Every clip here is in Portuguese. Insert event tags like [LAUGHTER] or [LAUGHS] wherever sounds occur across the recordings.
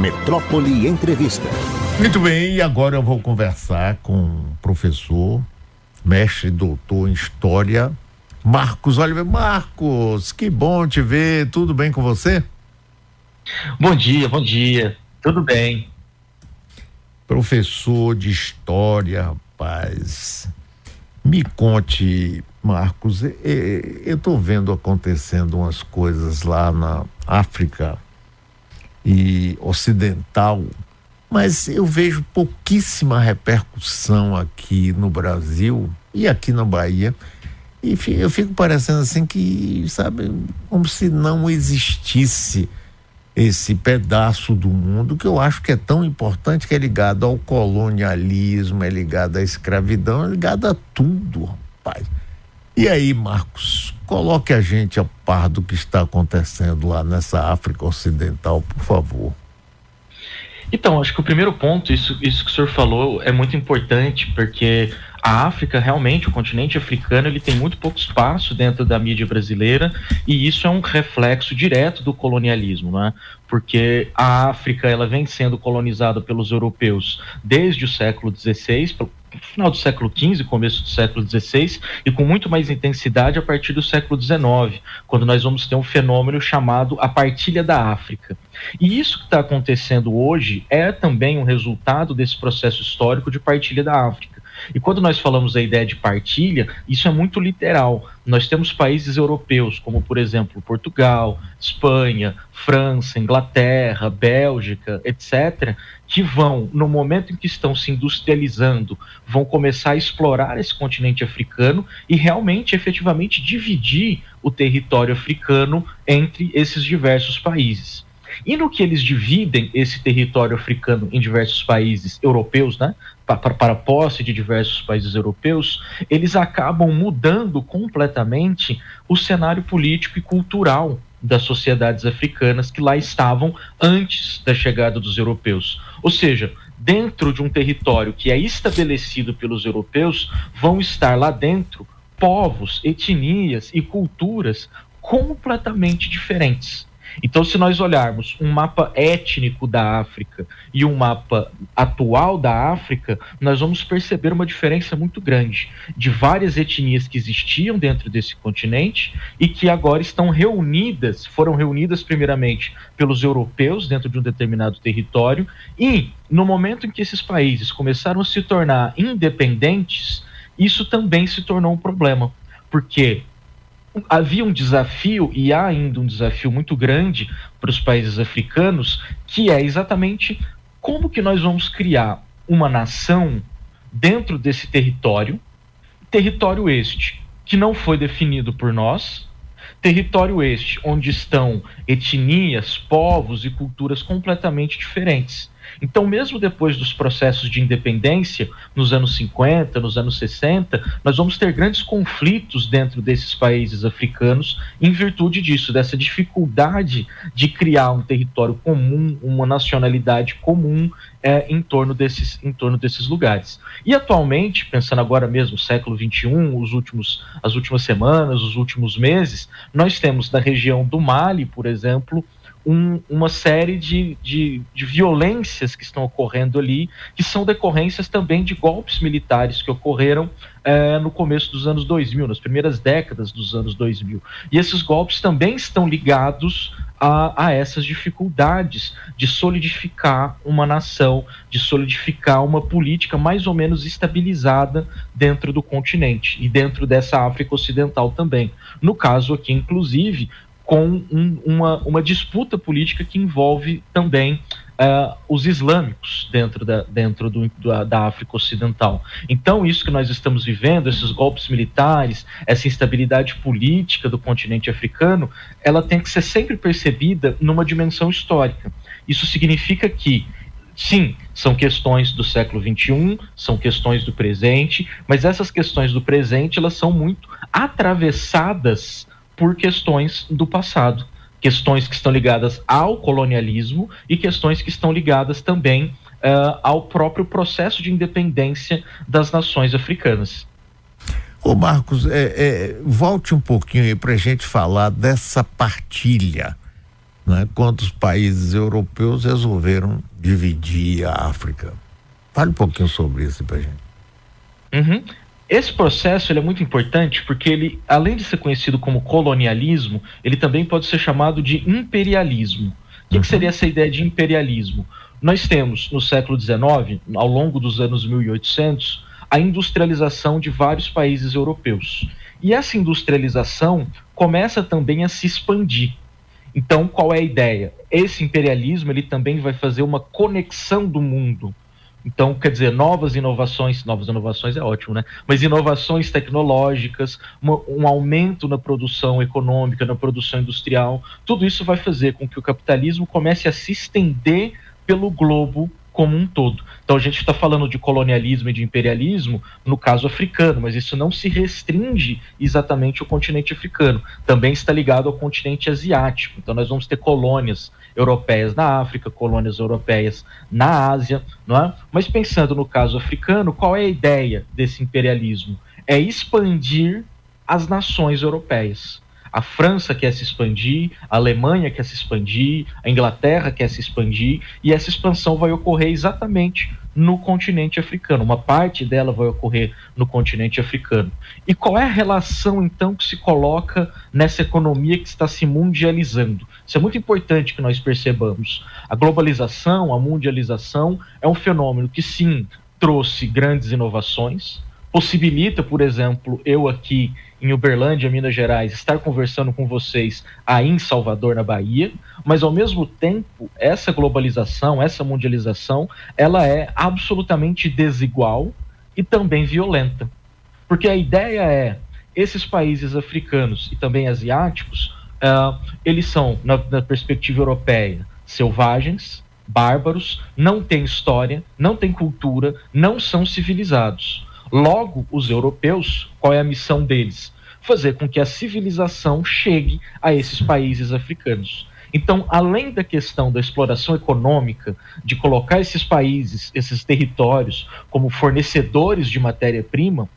Metrópole Entrevista. Muito bem, e agora eu vou conversar com o professor, mestre doutor em História, Marcos Oliveira. Marcos, que bom te ver, tudo bem com você? Bom dia, bom dia, tudo bem. Professor de História, rapaz, me conte, Marcos, eu estou vendo acontecendo umas coisas lá na África e ocidental, mas eu vejo pouquíssima repercussão aqui no Brasil e aqui na Bahia. E eu fico parecendo assim que, sabe, como se não existisse esse pedaço do mundo que eu acho que é tão importante, que é ligado ao colonialismo, é ligado à escravidão, é ligado a tudo, rapaz. E aí, Marcos, coloque a gente a par do que está acontecendo lá nessa África Ocidental, por favor. Então, acho que o primeiro ponto, isso, isso que o senhor falou, é muito importante, porque a África, realmente, o continente africano, ele tem muito pouco espaço dentro da mídia brasileira e isso é um reflexo direto do colonialismo, né? Porque a África, ela vem sendo colonizada pelos europeus desde o século XVI, final do século XV, começo do século XVI, e com muito mais intensidade a partir do século XIX, quando nós vamos ter um fenômeno chamado a partilha da África. E isso que está acontecendo hoje é também um resultado desse processo histórico de partilha da África. E quando nós falamos a ideia de partilha, isso é muito literal. Nós temos países europeus, como por exemplo Portugal, Espanha, França, Inglaterra, Bélgica, etc., que vão, no momento em que estão se industrializando, vão começar a explorar esse continente africano e realmente, efetivamente, dividir o território africano entre esses diversos países. E no que eles dividem esse território africano em diversos países europeus, né, para, para posse de diversos países europeus, eles acabam mudando completamente o cenário político e cultural das sociedades africanas que lá estavam antes da chegada dos europeus. Ou seja, dentro de um território que é estabelecido pelos europeus, vão estar lá dentro povos, etnias e culturas completamente diferentes. Então, se nós olharmos um mapa étnico da África e um mapa atual da África, nós vamos perceber uma diferença muito grande de várias etnias que existiam dentro desse continente e que agora estão reunidas, foram reunidas primeiramente pelos europeus dentro de um determinado território e no momento em que esses países começaram a se tornar independentes, isso também se tornou um problema, porque havia um desafio e há ainda um desafio muito grande para os países africanos, que é exatamente como que nós vamos criar uma nação dentro desse território, território este que não foi definido por nós, território este onde estão etnias, povos e culturas completamente diferentes. Então, mesmo depois dos processos de independência, nos anos 50, nos anos 60, nós vamos ter grandes conflitos dentro desses países africanos em virtude disso, dessa dificuldade de criar um território comum, uma nacionalidade comum é, em, torno desses, em torno desses lugares. E atualmente, pensando agora mesmo, século XXI, os últimos, as últimas semanas, os últimos meses, nós temos na região do Mali, por exemplo, um, uma série de, de, de, violências que estão ocorrendo ali, que são decorrências também de golpes militares que ocorreram é, no começo dos anos 2000, nas primeiras décadas dos anos 2000. E esses golpes também estão ligados a, a essas dificuldades de solidificar uma nação, de solidificar uma política mais ou menos estabilizada dentro do continente e dentro dessa África Ocidental também. No caso aqui, inclusive, com um, uma, uma disputa política que envolve também uh, os islâmicos dentro, da, dentro do, da, da, África Ocidental. Então, isso que nós estamos vivendo, esses golpes militares, essa instabilidade política do continente africano, ela tem que ser sempre percebida numa dimensão histórica. Isso significa que Sim, são questões do século XXI, são questões do presente, mas essas questões do presente elas são muito atravessadas por questões do passado, questões que estão ligadas ao colonialismo e questões que estão ligadas também uh, ao próprio processo de independência das nações africanas. Ô Marcos, é, é, volte um pouquinho aí para a gente falar dessa partilha né, quando os países europeus resolveram dividir a África. Fale um pouquinho sobre isso para gente. Uhum. Esse processo é muito importante porque ele, além de ser conhecido como colonialismo, ele também pode ser chamado de imperialismo. O que, uhum. que seria essa ideia de imperialismo? Nós temos no século XIX, ao longo dos anos 1800, a industrialização de vários países europeus. E essa industrialização começa também a se expandir. Então, qual é a ideia? Esse imperialismo ele também vai fazer uma conexão do mundo. Então, quer dizer, novas inovações, novas inovações é ótimo, né? Mas inovações tecnológicas, uma, um aumento na produção econômica, na produção industrial, tudo isso vai fazer com que o capitalismo comece a se estender pelo globo como um todo. Então a gente está falando de colonialismo e de imperialismo no caso africano, mas isso não se restringe exatamente ao continente africano. Também está ligado ao continente asiático. Então nós vamos ter colônias europeias na África, colônias europeias na Ásia, não é? Mas pensando no caso africano, qual é a ideia desse imperialismo? É expandir as nações europeias. A França quer se expandir, a Alemanha quer se expandir, a Inglaterra quer se expandir, e essa expansão vai ocorrer exatamente no continente africano. Uma parte dela vai ocorrer no continente africano. E qual é a relação, então, que se coloca nessa economia que está se mundializando? Isso é muito importante que nós percebamos. A globalização, a mundialização, é um fenômeno que, sim, trouxe grandes inovações, possibilita, por exemplo, eu aqui em Uberlândia, Minas Gerais, estar conversando com vocês aí em Salvador, na Bahia, mas ao mesmo tempo, essa globalização, essa mundialização, ela é absolutamente desigual e também violenta. Porque a ideia é, esses países africanos e também asiáticos, uh, eles são, na, na perspectiva europeia, selvagens, bárbaros, não têm história, não têm cultura, não são civilizados. Logo, os europeus, qual é a missão deles? Fazer com que a civilização chegue a esses países africanos. Então, além da questão da exploração econômica, de colocar esses países, esses territórios, como fornecedores de matéria-prima,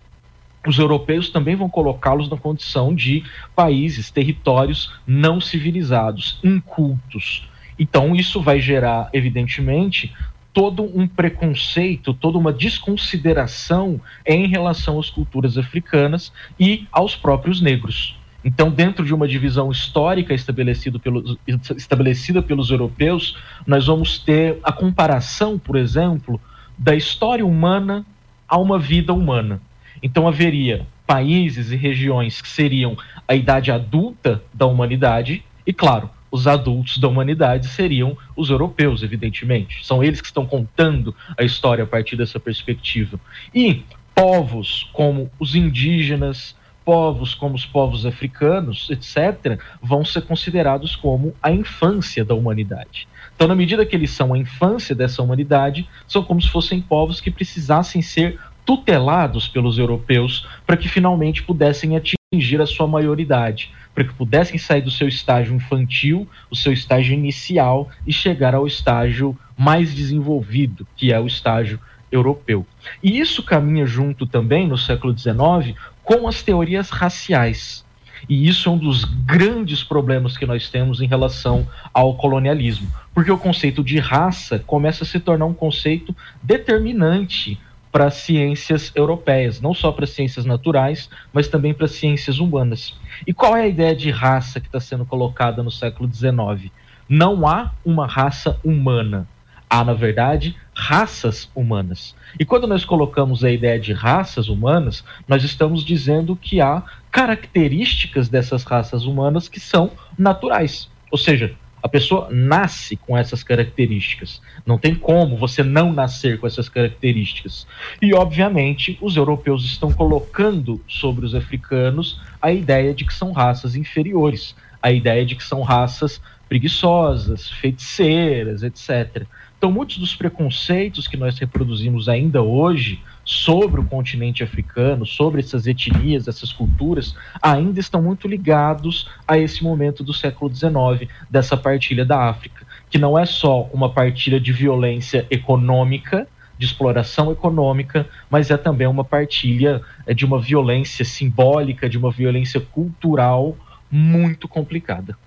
os europeus também vão colocá-los na condição de países, territórios não civilizados, incultos. Então, isso vai gerar, evidentemente, todo um preconceito, toda uma desconsideração em relação às culturas africanas e aos próprios negros. Então, dentro de uma divisão histórica estabelecida pelos, estabelecida pelos europeus, nós vamos ter a comparação, por exemplo, da história humana a uma vida humana. Então, haveria países e regiões que seriam a idade adulta da humanidade, e, claro, os adultos da humanidade seriam os europeus, evidentemente. São eles que estão contando a história a partir dessa perspectiva. E povos como os indígenas, povos como os povos africanos, etc., vão ser considerados como a infância da humanidade. Então, na medida que eles são a infância dessa humanidade, são como se fossem povos que precisassem ser tutelados pelos europeus para que finalmente pudessem atingir a sua maioridade para que pudessem sair do seu estágio infantil, o seu estágio inicial e chegar ao estágio mais desenvolvido, que é o estágio europeu. E isso caminha junto também no século XIX com as teorias raciais. E isso é um dos grandes problemas que nós temos em relação ao colonialismo, porque o conceito de raça começa a se tornar um conceito determinante para ciências europeias, não só para ciências naturais, mas também para ciências humanas. E qual é a ideia de raça que está sendo colocada no século XIX? Não há uma raça humana. Há, na verdade, raças humanas. E quando nós colocamos a ideia de raças humanas, nós estamos dizendo que há características dessas raças humanas que são naturais. Ou seja, a pessoa nasce com essas características. Não tem como você não nascer com essas características. E, obviamente, os europeus estão colocando sobre os africanos a ideia de que são raças inferiores, a ideia de que são raças preguiçosas, feiticeiras, etc. Então, muitos dos preconceitos que nós reproduzimos ainda hoje sobre o continente africano, sobre essas etnias, essas culturas, ainda estão muito ligados a esse momento do século XIX, dessa partilha da África, que não é só uma partilha de violência econômica, de exploração econômica, mas é também uma partilha é, de uma violência simbólica, de uma violência cultural muito complicada.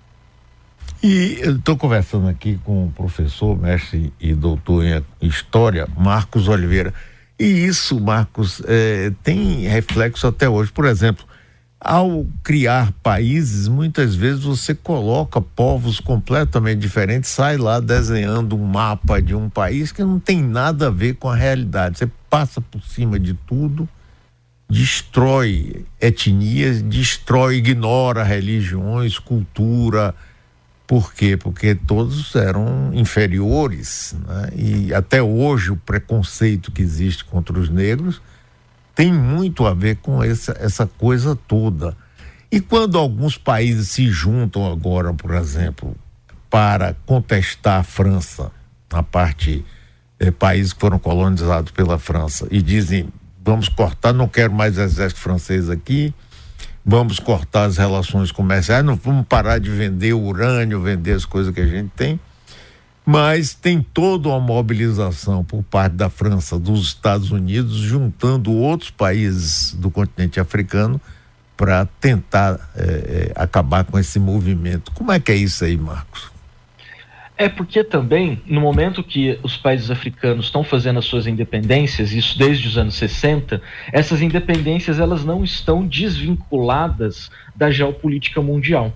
E estou conversando aqui com o professor, mestre e doutor em História, Marcos Oliveira. E isso, Marcos, é, tem reflexo até hoje. Por exemplo, ao criar países, muitas vezes você coloca povos completamente diferentes, sai lá desenhando um mapa de um país que não tem nada a ver com a realidade. Você passa por cima de tudo, destrói etnias, destrói, ignora religiões, cultura. Por quê? Porque todos eram inferiores. Né? E até hoje o preconceito que existe contra os negros tem muito a ver com essa, essa coisa toda. E quando alguns países se juntam agora, por exemplo, para contestar a França, na parte eh, países que foram colonizados pela França, e dizem: vamos cortar, não quero mais exército francês aqui, vamos cortar as relações comerciais, não vamos parar de vender urânio, vender as coisas que a gente tem mas tem toda uma mobilização por parte da França, dos Estados Unidos, juntando outros países do continente africano para tentar é, acabar com esse movimento. Como é que é isso aí, Marcos? É porque também, no momento que os países africanos estão fazendo as suas independências, isso desde os anos 60, essas independências elas não estão desvinculadas da geopolítica mundial.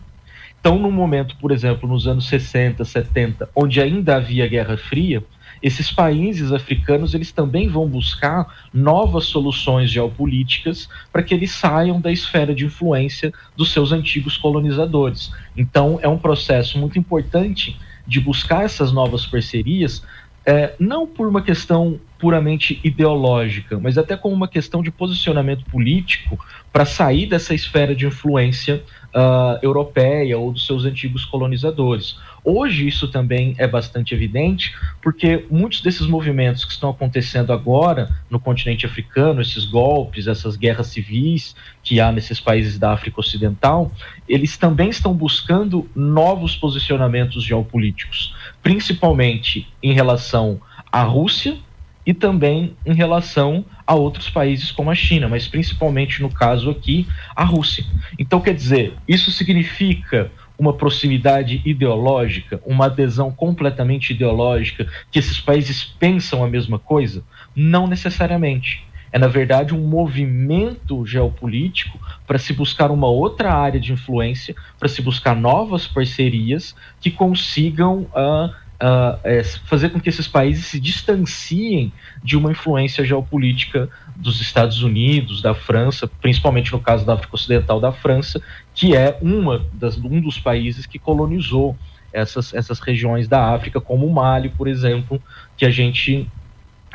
Então, no momento, por exemplo, nos anos 60, 70, onde ainda havia Guerra Fria, esses países africanos eles também vão buscar novas soluções geopolíticas para que eles saiam da esfera de influência dos seus antigos colonizadores. Então, é um processo muito importante de buscar essas novas parcerias, é, não por uma questão puramente ideológica, mas até como uma questão de posicionamento político para sair dessa esfera de influência uh, europeia ou dos seus antigos colonizadores. Hoje isso também é bastante evidente, porque muitos desses movimentos que estão acontecendo agora no continente africano, esses golpes, essas guerras civis que há nesses países da África Ocidental, eles também estão buscando novos posicionamentos geopolíticos, principalmente em relação à Rússia, e também em relação a outros países como a China, mas principalmente no caso aqui, a Rússia. Então, quer dizer, isso significa uma proximidade ideológica, uma adesão completamente ideológica, que esses países pensam a mesma coisa? Não necessariamente. É, na verdade, um movimento geopolítico para se buscar uma outra área de influência, para se buscar novas parcerias que consigam uh, uh, é, fazer com que esses países se distanciem de uma influência geopolítica dos Estados Unidos, da França, principalmente no caso da África Ocidental da França, que é uma das, um dos países que colonizou essas, essas regiões da África, como o Mali, por exemplo, que a gente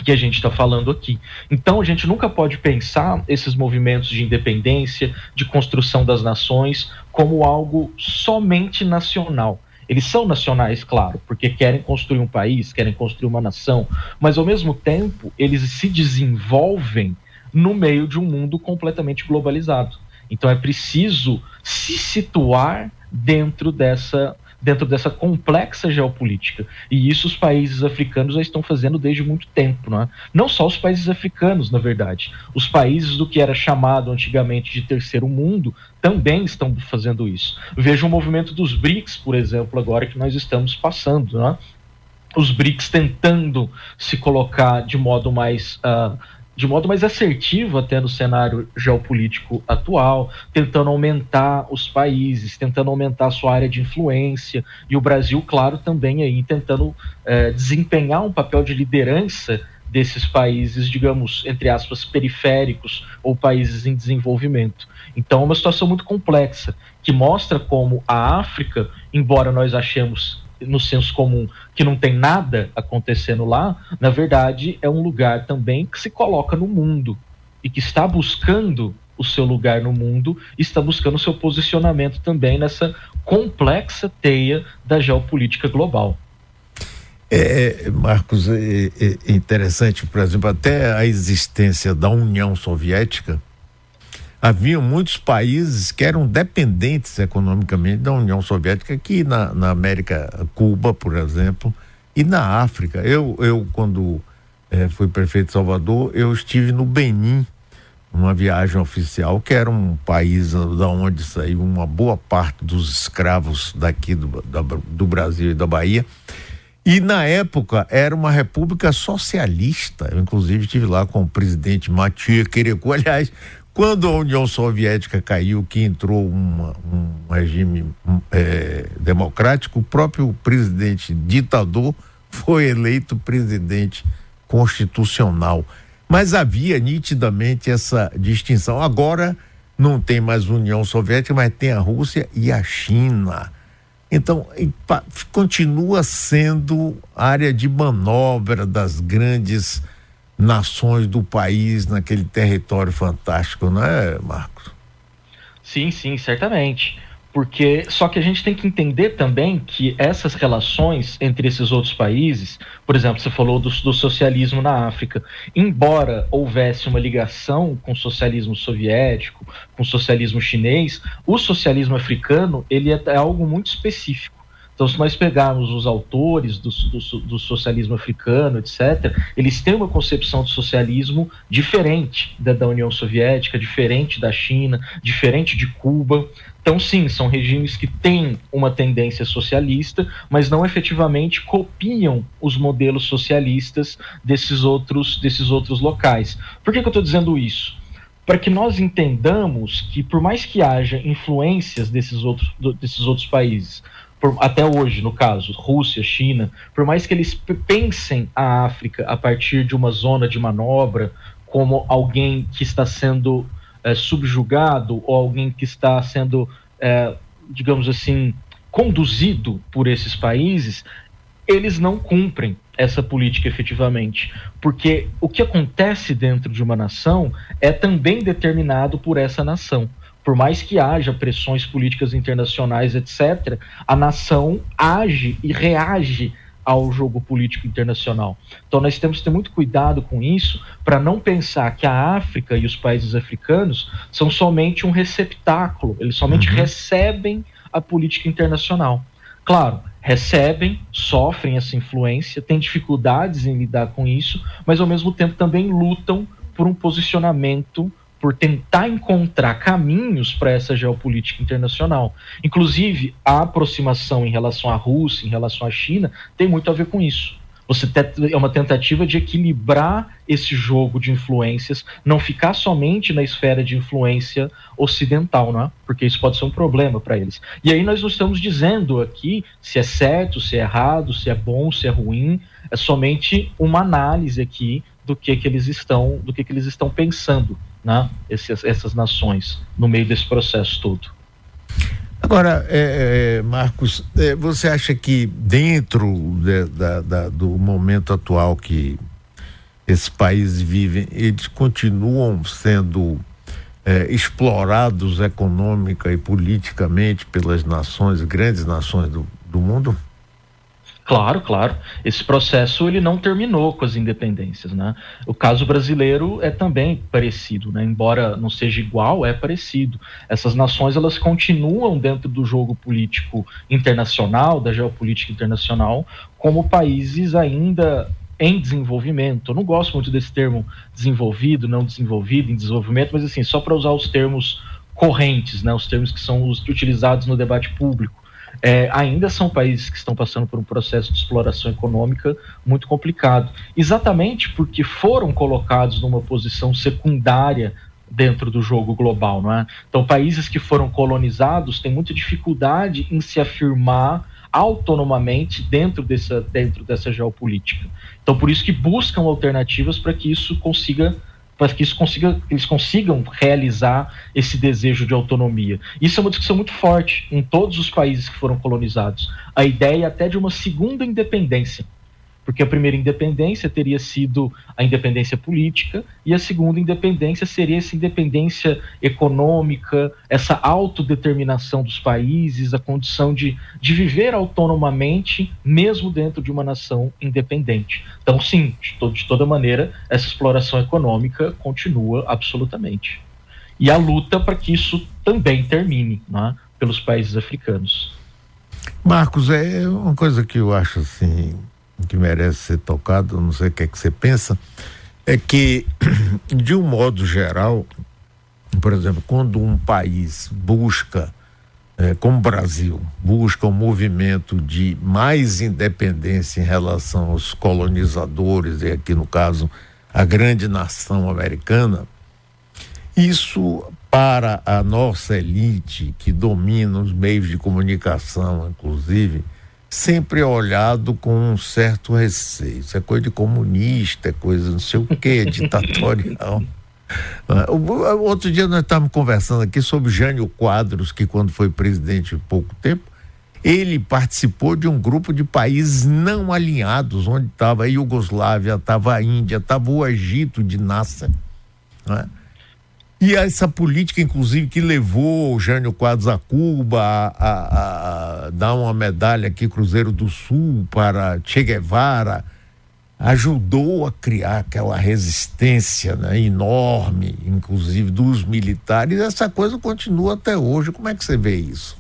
que a gente está falando aqui. Então, a gente nunca pode pensar esses movimentos de independência, de construção das nações, como algo somente nacional. Eles são nacionais, claro, porque querem construir um país, querem construir uma nação, mas ao mesmo tempo eles se desenvolvem no meio de um mundo completamente globalizado. Então é preciso se situar dentro dessa dentro dessa complexa geopolítica. E isso os países africanos já estão fazendo desde muito tempo. Não, é? não só os países africanos, na verdade. Os países do que era chamado antigamente de terceiro mundo também estão fazendo isso. Veja o movimento dos BRICS, por exemplo, agora que nós estamos passando. Não é? Os BRICS tentando se colocar de modo mais. Uh, de modo mais assertivo até no cenário geopolítico atual, tentando aumentar os países, tentando aumentar a sua área de influência, e o Brasil, claro, também aí tentando é, desempenhar um papel de liderança desses países, digamos, entre aspas, periféricos ou países em desenvolvimento. Então, é uma situação muito complexa, que mostra como a África, embora nós achemos no senso comum que não tem nada acontecendo lá, na verdade é um lugar também que se coloca no mundo e que está buscando o seu lugar no mundo, está buscando o seu posicionamento também nessa complexa teia da geopolítica global. É, Marcos, é, é interessante, por exemplo, até a existência da União Soviética havia muitos países que eram dependentes economicamente da União Soviética, aqui na, na América, Cuba, por exemplo, e na África. Eu, eu quando é, fui prefeito de Salvador, eu estive no Benin, uma viagem oficial, que era um país da onde saiu uma boa parte dos escravos daqui do, da, do Brasil e da Bahia. E na época era uma república socialista. Eu, inclusive, estive lá com o presidente Mathieu Quereco. Aliás, quando a União Soviética caiu, que entrou uma, um regime é, democrático, o próprio presidente ditador foi eleito presidente constitucional. Mas havia nitidamente essa distinção. Agora não tem mais União Soviética, mas tem a Rússia e a China. Então, continua sendo área de manobra das grandes nações do país naquele território fantástico, não é, Marcos? Sim, sim, certamente. Porque só que a gente tem que entender também que essas relações entre esses outros países, por exemplo, você falou do, do socialismo na África, embora houvesse uma ligação com o socialismo soviético, com o socialismo chinês, o socialismo africano ele é, é algo muito específico. Então, se nós pegarmos os autores do, do, do, socialismo africano, etc., eles têm uma concepção de socialismo diferente da, da União Soviética, diferente da China, diferente de Cuba. Então, sim, são regimes que têm uma tendência socialista, mas não efetivamente copiam os modelos socialistas desses outros, desses outros locais. Por que, que eu estou dizendo isso? Para que nós entendamos que, por mais que haja influências desses outros, desses outros países, por, até hoje, no caso, Rússia, China, por mais que eles pensem a África a partir de uma zona de manobra, como alguém que está sendo é, subjugado ou alguém que está sendo, é, digamos assim, conduzido por esses países, eles não cumprem essa política efetivamente. Porque o que acontece dentro de uma nação é também determinado por essa nação por mais que haja pressões políticas internacionais, etc., a nação age e reage ao jogo político internacional. Então nós temos que ter muito cuidado com isso para não pensar que a África e os países africanos são somente um receptáculo, eles somente uhum. recebem a política internacional. Claro, recebem, sofrem essa influência, têm dificuldades em lidar com isso, mas ao mesmo tempo também lutam por um posicionamento por tentar encontrar caminhos para essa geopolítica internacional. Inclusive, a aproximação em relação à Rússia, em relação à China, tem muito a ver com isso. Você é uma tentativa de equilibrar esse jogo de influências, não ficar somente na esfera de influência ocidental, não é? Porque isso pode ser um problema para eles. E aí nós não estamos dizendo aqui se é certo, se é errado, se é bom, se é ruim. É somente uma análise aqui do que, que eles estão, do que, que eles estão pensando né, essas, essas nações no meio desse processo todo. Agora, é, é, Marcos, é, você acha que dentro de, da, da, do momento atual que esses países vivem, eles continuam sendo é, explorados econômica e politicamente pelas nações, grandes nações do, do mundo? Claro, claro. Esse processo ele não terminou com as independências, né? O caso brasileiro é também parecido, né? Embora não seja igual, é parecido. Essas nações elas continuam dentro do jogo político internacional, da geopolítica internacional, como países ainda em desenvolvimento. Eu não gosto muito desse termo desenvolvido, não desenvolvido, em desenvolvimento, mas assim, só para usar os termos correntes, né? Os termos que são os utilizados no debate público é, ainda são países que estão passando por um processo de exploração econômica muito complicado. Exatamente porque foram colocados numa posição secundária dentro do jogo global, não é? Então, países que foram colonizados têm muita dificuldade em se afirmar autonomamente dentro dessa, dentro dessa geopolítica. Então, por isso que buscam alternativas para que isso consiga para que isso consiga, eles consigam realizar esse desejo de autonomia. Isso é uma discussão muito forte em todos os países que foram colonizados. A ideia até de uma segunda independência porque a primeira independência teria sido a independência política e a segunda independência seria essa independência econômica, essa autodeterminação dos países, a condição de, de viver autonomamente, mesmo dentro de uma nação independente. Então, sim, de, to de toda maneira, essa exploração econômica continua absolutamente. E a luta para que isso também termine né, pelos países africanos. Marcos, é uma coisa que eu acho assim que merece ser tocado, não sei o que é que você pensa, é que, [CLEARS THROAT] de um modo geral, por exemplo, quando um país busca, é, como o Brasil, busca um movimento de mais independência em relação aos colonizadores, e aqui no caso a grande nação americana, isso para a nossa elite que domina os meios de comunicação, inclusive, sempre é olhado com um certo receio. Isso é coisa de comunista, é coisa não sei o quê, ditatorial. [LAUGHS] Outro dia nós estávamos conversando aqui sobre Jânio Quadros, que quando foi presidente há pouco tempo, ele participou de um grupo de países não alinhados, onde estava a Iugoslávia, estava a Índia, estava o Egito de Nasser. Né? E essa política, inclusive, que levou o Jânio Quadros a Cuba a, a, a, dar uma medalha aqui, Cruzeiro do Sul, para Che Guevara, ajudou a criar aquela resistência né, enorme, inclusive dos militares. Essa coisa continua até hoje. Como é que você vê isso?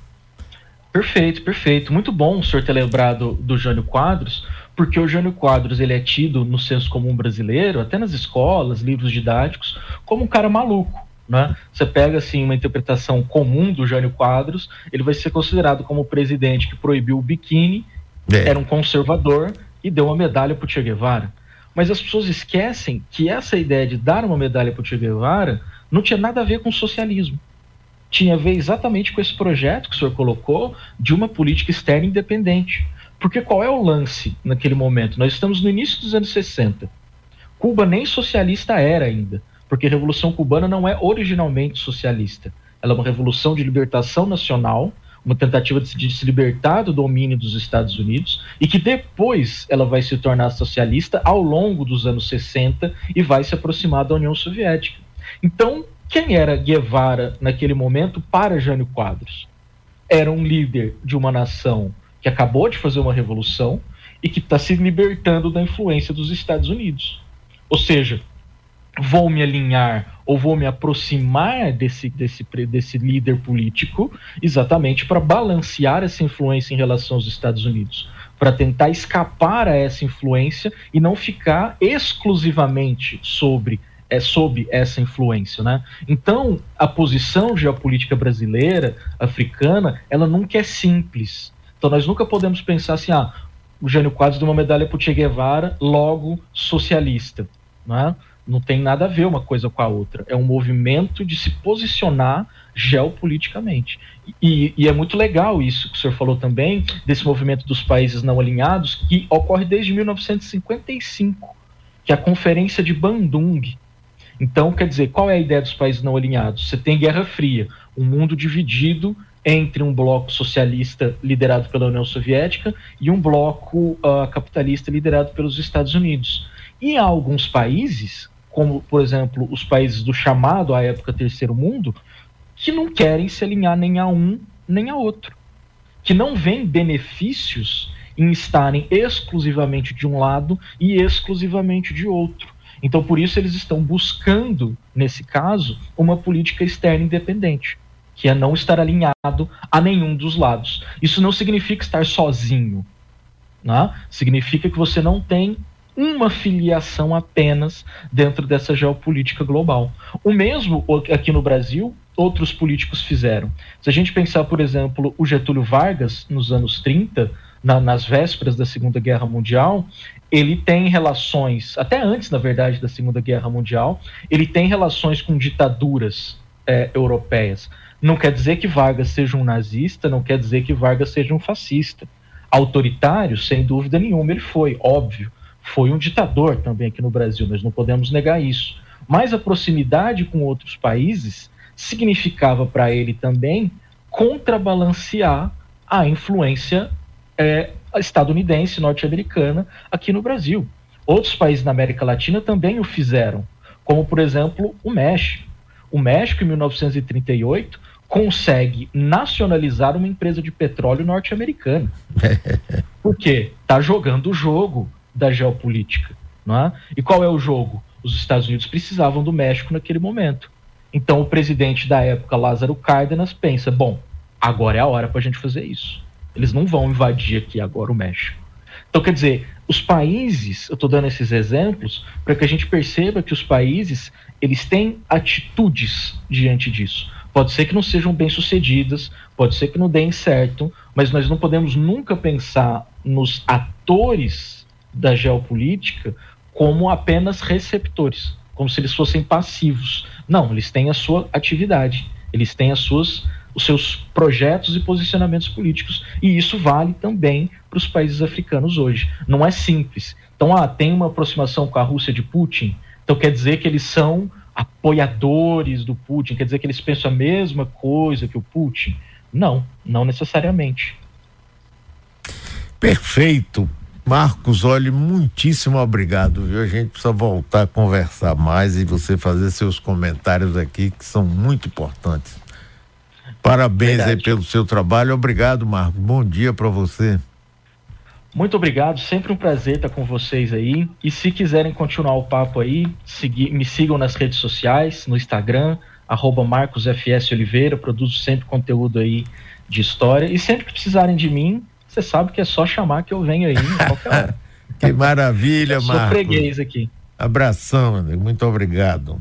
Perfeito, perfeito. Muito bom o senhor ter lembrado do Jânio Quadros, porque o Jânio Quadros ele é tido no senso comum brasileiro, até nas escolas, livros didáticos, como um cara maluco. Né? Você pega assim uma interpretação comum do Jânio Quadros, ele vai ser considerado como o presidente que proibiu o biquíni, é. era um conservador e deu uma medalha para o Che Guevara. Mas as pessoas esquecem que essa ideia de dar uma medalha para o Che Guevara não tinha nada a ver com socialismo. Tinha a ver exatamente com esse projeto que o senhor colocou de uma política externa independente. Porque qual é o lance naquele momento? Nós estamos no início dos anos 60. Cuba nem socialista era ainda porque a Revolução Cubana não é originalmente socialista. Ela é uma revolução de libertação nacional, uma tentativa de, se libertar do domínio dos Estados Unidos, e que depois ela vai se tornar socialista ao longo dos anos 60 e vai se aproximar da União Soviética. Então, quem era Guevara naquele momento para Jânio Quadros? Era um líder de uma nação que acabou de fazer uma revolução e que está se libertando da influência dos Estados Unidos. Ou seja, vou me alinhar ou vou me aproximar desse, desse, desse líder político exatamente para balancear essa influência em relação aos Estados Unidos, para tentar escapar a essa influência e não ficar exclusivamente sobre é sob essa influência, né? Então, a posição geopolítica brasileira, africana, ela nunca é simples. Então, nós nunca podemos pensar assim, ah, o Jânio Quadros deu uma medalha para o Che Guevara, logo socialista, né? Não tem nada a ver uma coisa com a outra. É um movimento de se posicionar geopoliticamente. E, e, é muito legal isso que o senhor falou também, desse movimento dos países não alinhados, que ocorre desde 1955, que é a Conferência de Bandung. Então, quer dizer, qual é a ideia dos países não alinhados? Você tem Guerra Fria, um mundo dividido entre um bloco socialista liderado pela União Soviética e um bloco uh, capitalista liderado pelos Estados Unidos. E em alguns países, como, por exemplo, os países do chamado à época Terceiro Mundo, que não querem se alinhar nem a um nem a outro, que não veem benefícios em estarem exclusivamente de um lado e exclusivamente de outro. Então, por isso, eles estão buscando, nesse caso, uma política externa independente, que é não estar alinhado a nenhum dos lados. Isso não significa estar sozinho. Né? Significa que você não tem uma filiação apenas dentro dessa geopolítica global. O mesmo aqui no Brasil, outros políticos fizeram. Se a gente pensar, por exemplo, o Getúlio Vargas, nos anos 30, na, nas vésperas da Segunda Guerra Mundial, ele tem relações, até antes, na verdade, da Segunda Guerra Mundial, ele tem relações com ditaduras é, europeias. Não quer dizer que Vargas seja um nazista, não quer dizer que Vargas seja um fascista. Autoritário, sem dúvida nenhuma, ele foi, óbvio foi um ditador também aqui no Brasil, nós não podemos negar isso. Mas a proximidade com outros países significava para ele também contrabalancear a influência é, estadunidense, norte-americana aqui no Brasil. Outros países na América Latina também o fizeram, como por exemplo o México. O México, em 1938, consegue nacionalizar uma empresa de petróleo norte-americana. [LAUGHS] Por quê? Está jogando o jogo da geopolítica. Não é? E qual é o jogo? Os Estados Unidos precisavam do México naquele momento. Então o presidente da época, Lázaro Cárdenas, pensa: bom, agora é a hora para a gente fazer isso. Eles não vão invadir aqui agora o México. Então, quer dizer, os países, eu estou dando esses exemplos para que a gente perceba que os países eles têm atitudes diante disso. Pode ser que não sejam bem sucedidas, pode ser que não deem certo, mas nós não podemos nunca pensar nos atores da geopolítica como apenas receptores, como se eles fossem passivos. Não, eles têm a sua atividade, eles têm as suas os seus projetos e posicionamentos políticos. E isso vale também para os países africanos hoje. Não é simples. Então, ah, tem uma aproximação com a Rússia de Putin, então quer dizer que eles são apoiadores do Putin, quer dizer que eles pensam a mesma coisa que o Putin? Não, não necessariamente. Perfeito. Marcos, olhe, muitíssimo obrigado, viu? A gente precisa voltar a conversar mais e você fazer seus comentários aqui que são muito importantes. Parabéns Verdade. aí pelo seu trabalho. Obrigado, Marcos. Bom dia para você. Muito obrigado, sempre um prazer estar com vocês aí. E se quiserem continuar o papo aí, seguir, me sigam nas redes sociais, no Instagram, arroba MarcosFS Oliveira, produzo sempre conteúdo aí de história. E sempre que precisarem de mim, você sabe que é só chamar que eu venho aí [LAUGHS] qualquer hora. que maravilha, Marcos. Sou freguês aqui. Abração, amigo. Muito obrigado.